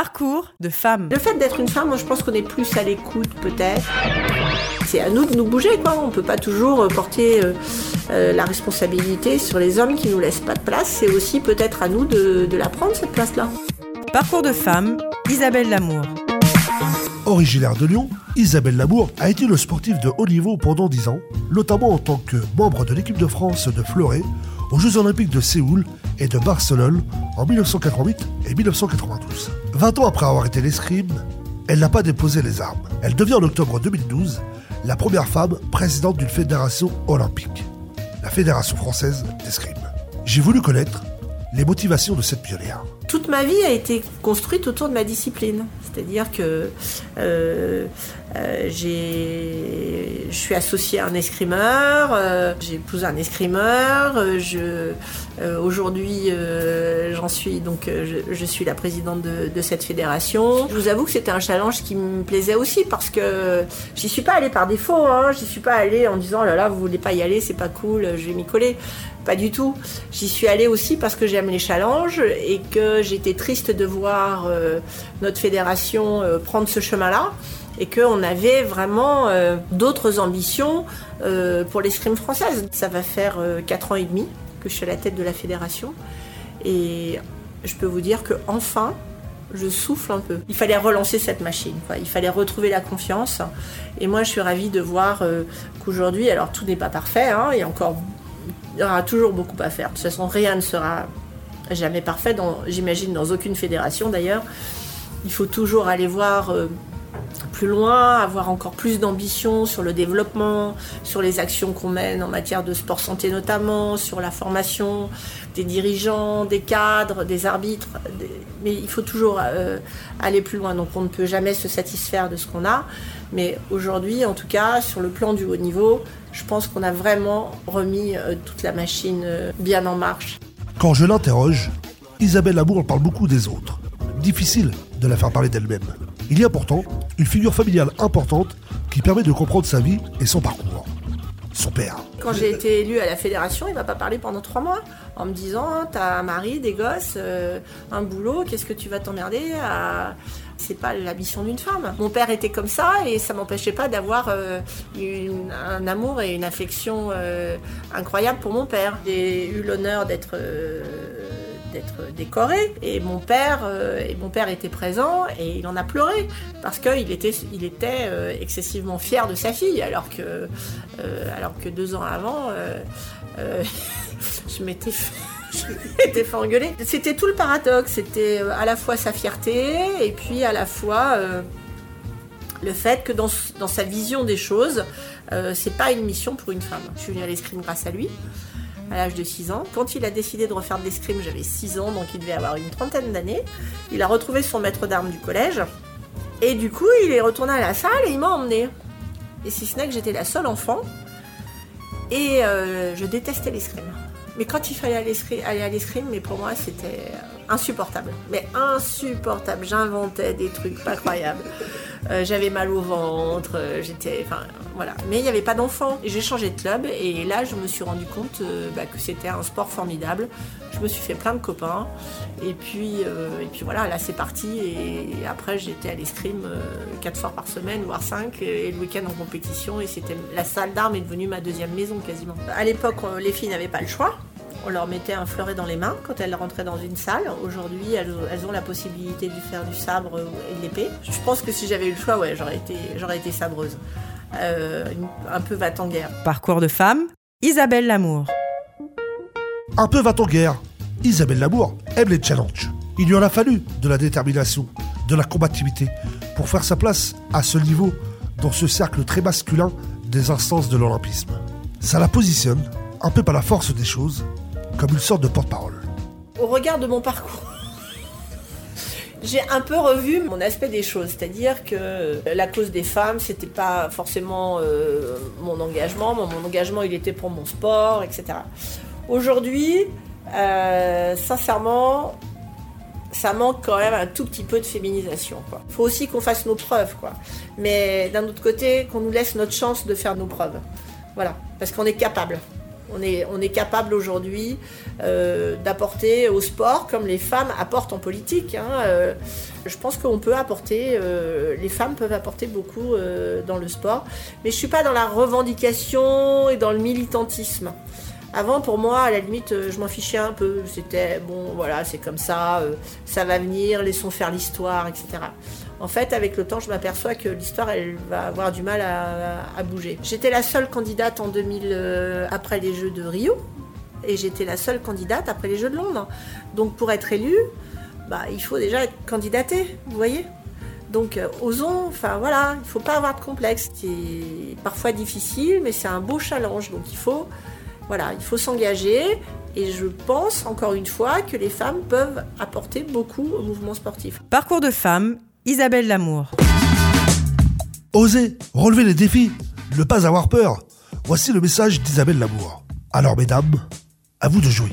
Parcours de femme. Le fait d'être une femme, moi je pense qu'on est plus à l'écoute peut-être. C'est à nous de nous bouger, quoi. On peut pas toujours euh, porter euh, euh, la responsabilité sur les hommes qui nous laissent pas de place. C'est aussi peut-être à nous de, de la prendre cette place-là. Parcours de femme, Isabelle Lamour. Originaire de Lyon, Isabelle Lamour a été le sportif de haut niveau pendant 10 ans, notamment en tant que membre de l'équipe de France de fleuret aux Jeux Olympiques de Séoul et de Barcelone en 1988 et 1992. 20 ans après avoir été l'escrime, elle n'a pas déposé les armes. Elle devient en octobre 2012 la première femme présidente d'une fédération olympique, la Fédération française d'escrime. J'ai voulu connaître les motivations de cette pionnière. Toute ma vie a été construite autour de ma discipline. C'est-à-dire que euh, euh, je suis associée à un escrimeur, euh, j'ai épousé un escrimeur. euh, je, aujourd'hui, j'en suis donc, je, je suis la présidente de, de cette fédération. Je vous avoue que c'était un challenge qui me plaisait aussi parce que j'y suis pas allée par défaut. Hein, j'y suis pas allée en disant oh là là, vous voulez pas y aller, c'est pas cool, je vais m'y coller. Pas du tout. J'y suis allée aussi parce que j'aime les challenges et que j'étais triste de voir euh, notre fédération euh, prendre ce chemin-là et qu'on avait vraiment euh, d'autres ambitions pour l'escrime française. Ça va faire 4 ans et demi que je suis à la tête de la fédération et je peux vous dire que enfin je souffle un peu. Il fallait relancer cette machine, il fallait retrouver la confiance. Et moi, je suis ravie de voir qu'aujourd'hui, alors tout n'est pas parfait, hein, encore, il y aura toujours beaucoup à faire. De toute façon, rien ne sera jamais parfait, j'imagine dans aucune fédération d'ailleurs. Il faut toujours aller voir euh, plus loin, avoir encore plus d'ambition sur le développement, sur les actions qu'on mène en matière de sport santé notamment, sur la formation des dirigeants, des cadres, des arbitres. Mais il faut toujours euh, aller plus loin. Donc on ne peut jamais se satisfaire de ce qu'on a. Mais aujourd'hui, en tout cas, sur le plan du haut niveau, je pense qu'on a vraiment remis euh, toute la machine bien en marche. Quand je l'interroge, Isabelle Lamour parle beaucoup des autres. Difficile de la faire parler d'elle-même. Il y a pourtant une figure familiale importante qui permet de comprendre sa vie et son parcours. Son père. Quand j'ai été élue à la fédération, il m'a pas parlé pendant trois mois en me disant t'as un mari, des gosses, euh, un boulot, qu'est-ce que tu vas t'emmerder. C'est pas la mission d'une femme. Mon père était comme ça et ça m'empêchait pas d'avoir euh, un amour et une affection euh, incroyable pour mon père. J'ai eu l'honneur d'être d'être décoré et mon père euh, et mon père était présent et il en a pleuré parce qu'il était il était euh, excessivement fier de sa fille alors que euh, alors que deux ans avant je m'étais fait- engueuler. C'était tout le paradoxe, c'était à la fois sa fierté et puis à la fois le fait que dans, sa vision des choses, c'est pas une mission pour une femme. Je suis venue à l'escrime grâce à lui, à l'âge de 6 ans. Quand il a décidé de refaire de l'escrime, j'avais 6 ans, donc il devait avoir une trentaine d'années. Il a retrouvé son maître d'armes du collège. Et du coup, il est retourné à la salle et il m'a emmené. Et si ce n'est que j'étais la seule enfant. Et euh, je détestais l'escrime. Mais quand il fallait aller à l'escrime, mais pour moi, c'était euh, insupportable. Mais insupportable. J'inventais des trucs pas croyables. Euh, J'avais mal au ventre, euh, j'étais. Enfin, voilà. Mais il n'y avait pas d'enfants. Et j'ai changé de club. Et là, je me suis rendu compte euh, bah, que c'était un sport formidable. Je me suis fait plein de copains. Et puis, et puis voilà, là, c'est parti. Et après, j'étais à l'escrime quatre fois par semaine, voire cinq. Et le week-end en compétition. Et c'était. La salle d'armes est devenue ma deuxième maison quasiment. À l'époque, les filles n'avaient pas le choix. On leur mettait un fleuret dans les mains quand elles rentraient dans une salle. Aujourd'hui, elles, elles ont la possibilité de faire du sabre et de l'épée. Je pense que si j'avais eu le choix, ouais, j'aurais été, j'aurais été sabreuse. Euh, une- un peu va en guerre. Parcours de femme, Isabelle Lamour. Un peu va en guerre. Isabelle Lamour aime les challenges. Il lui en a fallu de la détermination, de la combativité pour faire sa place à ce niveau dans ce cercle très masculin des instances de l'olympisme. Ça la positionne, un peu par la force des choses, comme une sorte de porte-parole. Au regard de mon parcours, j'ai un peu revu mon aspect des choses, c'est-à-dire que la cause des femmes, c'était pas forcément euh, mon engagement. Mon, mon engagement, il était pour mon sport, etc. Aujourd'hui, euh, sincèrement, ça manque quand même un tout petit peu de féminisation. Il faut aussi qu'on fasse nos preuves, quoi. Mais d'un autre côté, qu'on nous laisse notre chance de faire nos preuves. Voilà, parce qu'on est capable. On est, capable aujourd'hui euh, d'apporter au sport comme les femmes apportent en politique. hein. Euh, je pense qu'on peut apporter, euh, les femmes peuvent apporter beaucoup dans le sport, mais je suis pas dans la revendication et dans le militantisme. Avant, pour moi, à la limite, euh, je m'en fichais un peu. C'était bon, voilà, c'est comme ça, euh, ça va venir, laissons faire l'histoire, etc. En fait, avec le temps, je m'aperçois que l'histoire, elle va avoir du mal à, bouger. J'étais la seule candidate en 2000 euh, après les Jeux de Rio, et j'étais la seule candidate après les Jeux de Londres. Donc, pour être élue, bah, il faut déjà être candidaté, vous voyez. Donc, osons. Enfin, voilà, il faut pas avoir de complexe. C'est parfois difficile, mais c'est un beau challenge. Donc, il faut voilà, il faut s'engager et je pense encore une fois que les femmes peuvent apporter beaucoup au mouvement sportif. Parcours de femme, Isabelle Lamour. Osez, relever les défis, ne pas avoir peur. Voici le message d'Isabelle Lamour. Alors mesdames, à vous de jouer.